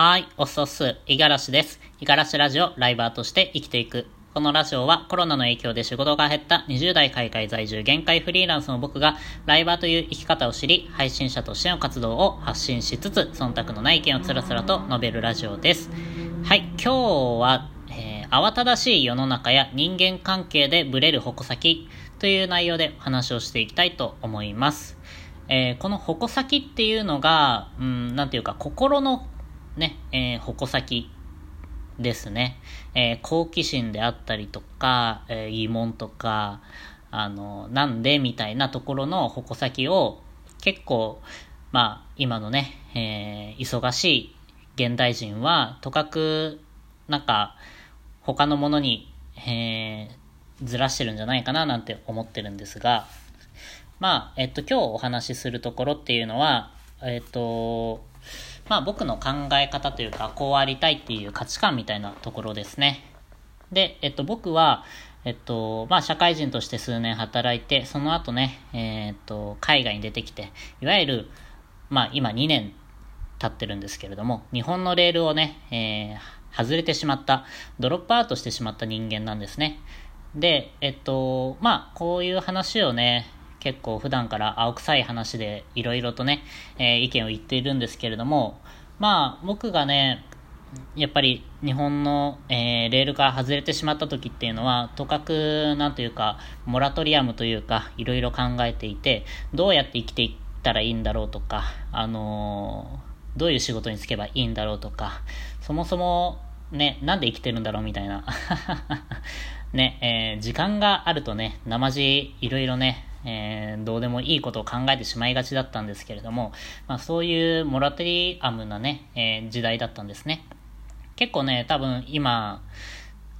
はい、おっそっす、いがらしです。いがらしラジオ、ライバーとして生きていく。このラジオはコロナの影響で仕事が減った20代海外在住限界フリーランスの僕がライバーという生き方を知り、配信者としての活動を発信しつつ、忖度のない意見をつらつらと述べるラジオです。はい、今日は、えー、慌ただしい世の中や人間関係でブレる矛先という内容で話をしていきたいと思います。えー、この矛先っていうのが、うん、なんていうか、心のね、えー、矛先ですね。えー、好奇心であったりとか、えー、疑問とか、あの、なんでみたいなところの矛先を結構、まあ、今のね、えー、忙しい現代人は、とかく、なんか、他のものに、えー、ずらしてるんじゃないかななんて思ってるんですが、まあ、えっと、今日お話しするところっていうのは、えっと、まあ僕の考え方というか、こうありたいっていう価値観みたいなところですね。で、えっと僕は、えっと、まあ社会人として数年働いて、その後ね、えー、っと、海外に出てきて、いわゆる、まあ今2年経ってるんですけれども、日本のレールをね、えー、外れてしまった、ドロップアウトしてしまった人間なんですね。で、えっと、まあ、こういう話をね、結構普段から青臭い話でいろいろとね、えー、意見を言っているんですけれども、まあ僕がね、やっぱり日本の、えー、レールから外れてしまった時っていうのは、とかく、なんというか、モラトリアムというか、いろいろ考えていて、どうやって生きていったらいいんだろうとか、あのー、どういう仕事に就けばいいんだろうとか、そもそも、ね、なんで生きてるんだろうみたいな。ね、えー、時間があるとね、生地いろいろね、えー、どうでもいいことを考えてしまいがちだったんですけれども、まあ、そういうモラトリアムなね、えー、時代だったんですね。結構ね、多分今、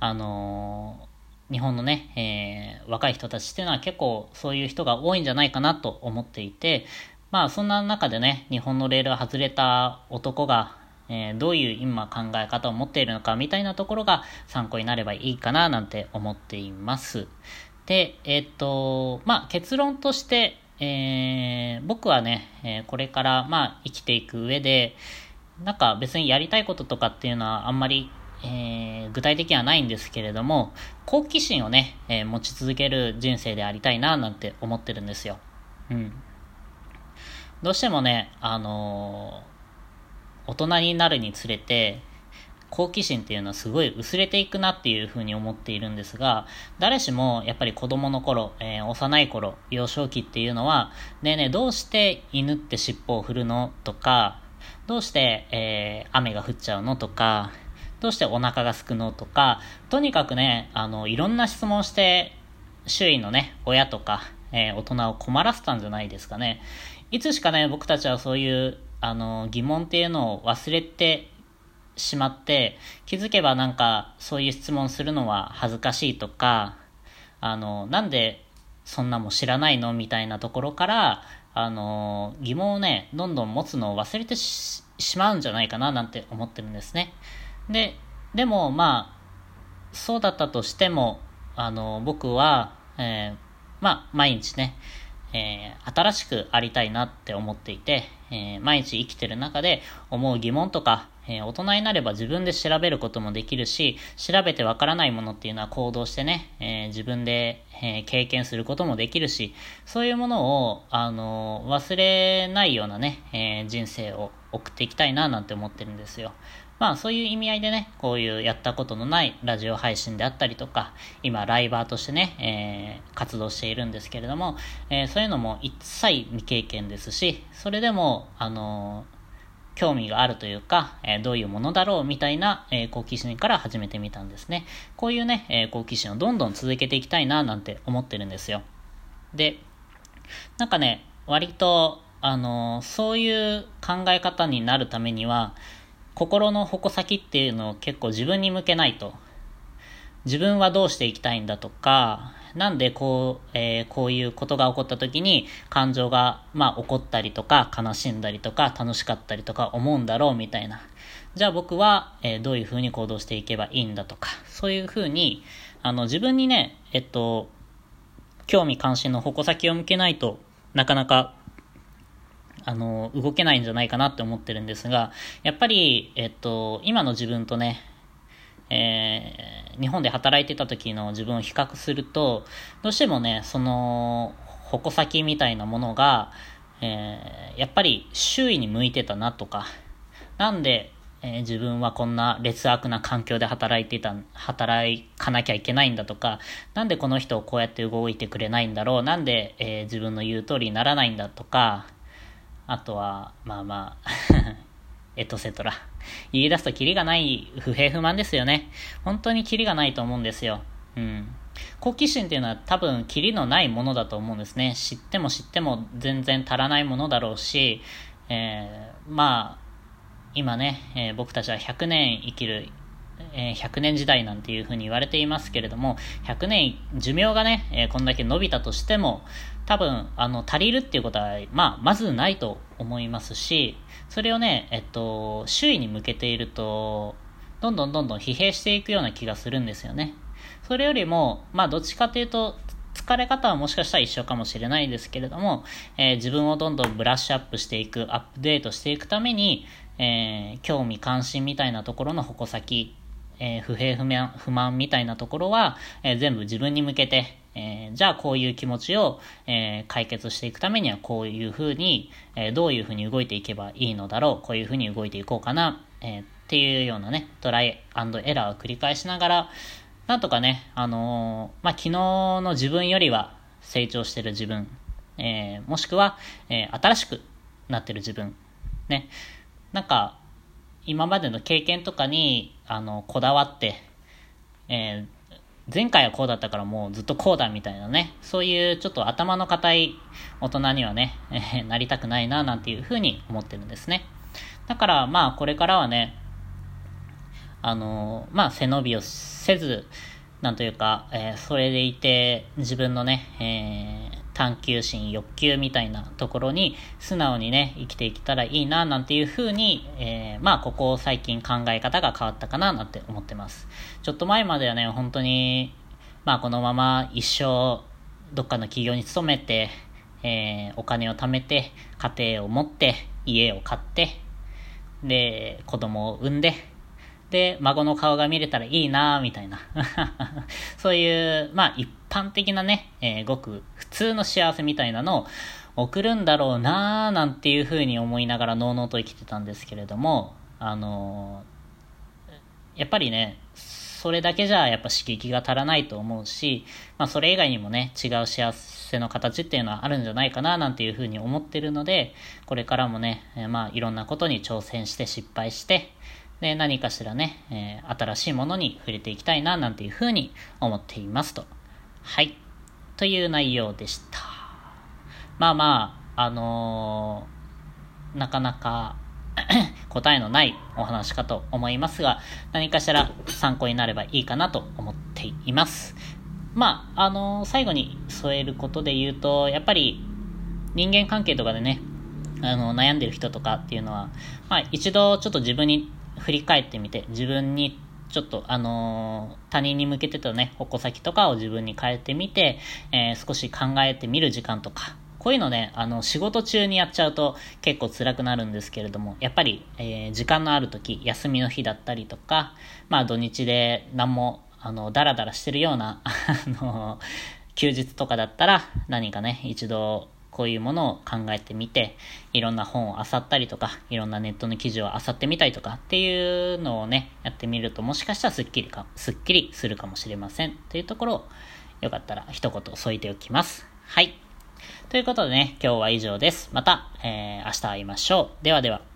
あのー、日本のね、えー、若い人たちっていうのは結構そういう人が多いんじゃないかなと思っていて、まあそんな中でね、日本のレールが外れた男が、えー、どういう今考え方を持っているのかみたいなところが参考になればいいかななんて思っています。で、えっ、と、まあ、結論として、えー、僕はね、えー、これから、まあ、生きていく上で、なんか別にやりたいこととかっていうのはあんまり、えー、具体的にはないんですけれども、好奇心をね、えー、持ち続ける人生でありたいな、なんて思ってるんですよ。うん。どうしてもね、あのー、大人になるにつれて、好奇心っていうのはすごい薄れていくなっていうふうに思っているんですが、誰しもやっぱり子供の頃、えー、幼い頃、幼少期っていうのは、ねえねえどうして犬って尻尾を振るのとか、どうして、えー、雨が降っちゃうのとか、どうしてお腹がすくのとか、とにかくね、あの、いろんな質問して、周囲のね、親とか、えー、大人を困らせたんじゃないですかね。いつしかね、僕たちはそういう、あの、疑問っていうのを忘れてしまって、気づけばなんかそういう質問するのは恥ずかしいとか、あの、なんでそんなも知らないのみたいなところから、あの、疑問をね、どんどん持つのを忘れてしまうんじゃないかななんて思ってるんですね。で、でもまあ、そうだったとしても、あの、僕は、えー、まあ、毎日ね、えー、新しくありたいなって思っていて、えー、毎日生きてる中で思う疑問とか、えー、大人になれば自分で調べることもできるし、調べてわからないものっていうのは行動してね、え自分で、え経験することもできるし、そういうものを、あの忘れないようなね、え人生を送っていきたいななんて思ってるんですよ。まあそういう意味合いでね、こういうやったことのないラジオ配信であったりとか、今ライバーとしてね、えー、活動しているんですけれども、えー、そういうのも一切未経験ですし、それでも、あのー興味があるというか、え、どういうものだろうみたいな、え、好奇心から始めてみたんですね。こういうね、え、好奇心をどんどん続けていきたいななんて思ってるんですよ。で、なんかね、割と、あのそういう考え方になるためには、心の矛先っていうのを結構自分に向けないと。自分はどうしていきたいんだとか、なんでこう、えー、こういうことが起こった時に感情が、まあ、起こったりとか、悲しんだりとか、楽しかったりとか思うんだろうみたいな。じゃあ僕は、えー、どういう風に行動していけばいいんだとか、そういう風に、あの、自分にね、えっと、興味関心の矛先を向けないとなかなかあの、動けないんじゃないかなって思ってるんですが、やっぱり、えっと、今の自分とね、えー、日本で働いてた時の自分を比較すると、どうしてもね、その、矛先みたいなものが、えー、やっぱり周囲に向いてたなとか、なんで、えー、自分はこんな劣悪な環境で働いてた、働かなきゃいけないんだとか、なんでこの人をこうやって動いてくれないんだろう、なんで、えー、自分の言う通りにならないんだとか、あとは、まあまあ エトセトラ。言い出すとキリがない不平不満ですよね。本当にキリがないと思うんですよ。うん。好奇心っていうのは多分キリのないものだと思うんですね。知っても知っても全然足らないものだろうし、えー、まあ、今ね、えー、僕たちは100年生きる、え、100年時代なんていうふうに言われていますけれども、100年、寿命がね、え、こんだけ伸びたとしても、多分、あの、足りるっていうことは、まあ、まずないと思いますし、それをね、えっと、周囲に向けていると、どんどんどんどん疲弊していくような気がするんですよね。それよりも、まあ、どっちかというと、疲れ方はもしかしたら一緒かもしれないですけれども、えー、自分をどんどんブラッシュアップしていく、アップデートしていくために、えー、興味関心みたいなところの矛先、えー、不平不満不満みたいなところは、えー、全部自分に向けて、えー、じゃあこういう気持ちを、え、解決していくためにはこういうふうに、え、どういうふうに動いていけばいいのだろう、こういうふうに動いていこうかな、え、っていうようなね、トライエラーを繰り返しながら、なんとかね、あの、まあ、昨日の自分よりは成長してる自分、え、もしくは、え、新しくなってる自分、ね、なんか、今までの経験とかに、あの、こだわって、えー、前回はこうだったからもうずっとこうだみたいなね、そういうちょっと頭の固い大人にはね、えー、なりたくないななんていうふうに思ってるんですね。だからまあこれからはね、あのー、まあ背伸びをせず、なんというか、えー、それでいて自分のね、え、探求心、欲求みたいなところに素直にね、生きていけたらいいな、なんていうふうに、えー、まあ、ここ最近考え方が変わったかな、なんて思ってます。ちょっと前まではね、本当に、まあ、このまま一生、どっかの企業に勤めて、えー、お金を貯めて、家庭を持って、家を買って、で、子供を産んで、で、孫の顔が見れたらいいなみたいな。そういう、まあ一般的なね、えー、ごく普通の幸せみたいなのを送るんだろうななんていうふうに思いながらのうのうと生きてたんですけれども、あのー、やっぱりね、それだけじゃやっぱ刺激が足らないと思うし、まあそれ以外にもね、違う幸せの形っていうのはあるんじゃないかななんていうふうに思ってるので、これからもね、まあいろんなことに挑戦して失敗して、で、何かしらね、えー、新しいものに触れていきたいな、なんていうふうに思っていますと。はい。という内容でした。まあまあ、あのー、なかなか 答えのないお話かと思いますが、何かしら参考になればいいかなと思っています。まあ、あのー、最後に添えることで言うと、やっぱり人間関係とかでね、あの、悩んでる人とかっていうのは、まあ一度ちょっと自分に振り返ってみて、自分にちょっと、あのー、他人に向けてたね、矛先とかを自分に変えてみて、えー、少し考えてみる時間とか、こういうのね、あの、仕事中にやっちゃうと結構辛くなるんですけれども、やっぱり、えー、時間のある時、休みの日だったりとか、まあ土日で何も、あの、ダラダラしてるような、あの、休日とかだったら、何かね、一度こういうものを考えてみて、いろんな本を漁ったりとか、いろんなネットの記事を漁ってみたりとかっていうのをね、やってみるともしかしたらスッキリか、スッキリするかもしれません。というところを、よかったら一言添えておきます。はい。ということでね、今日は以上です。また、えー、明日会いましょう。ではでは。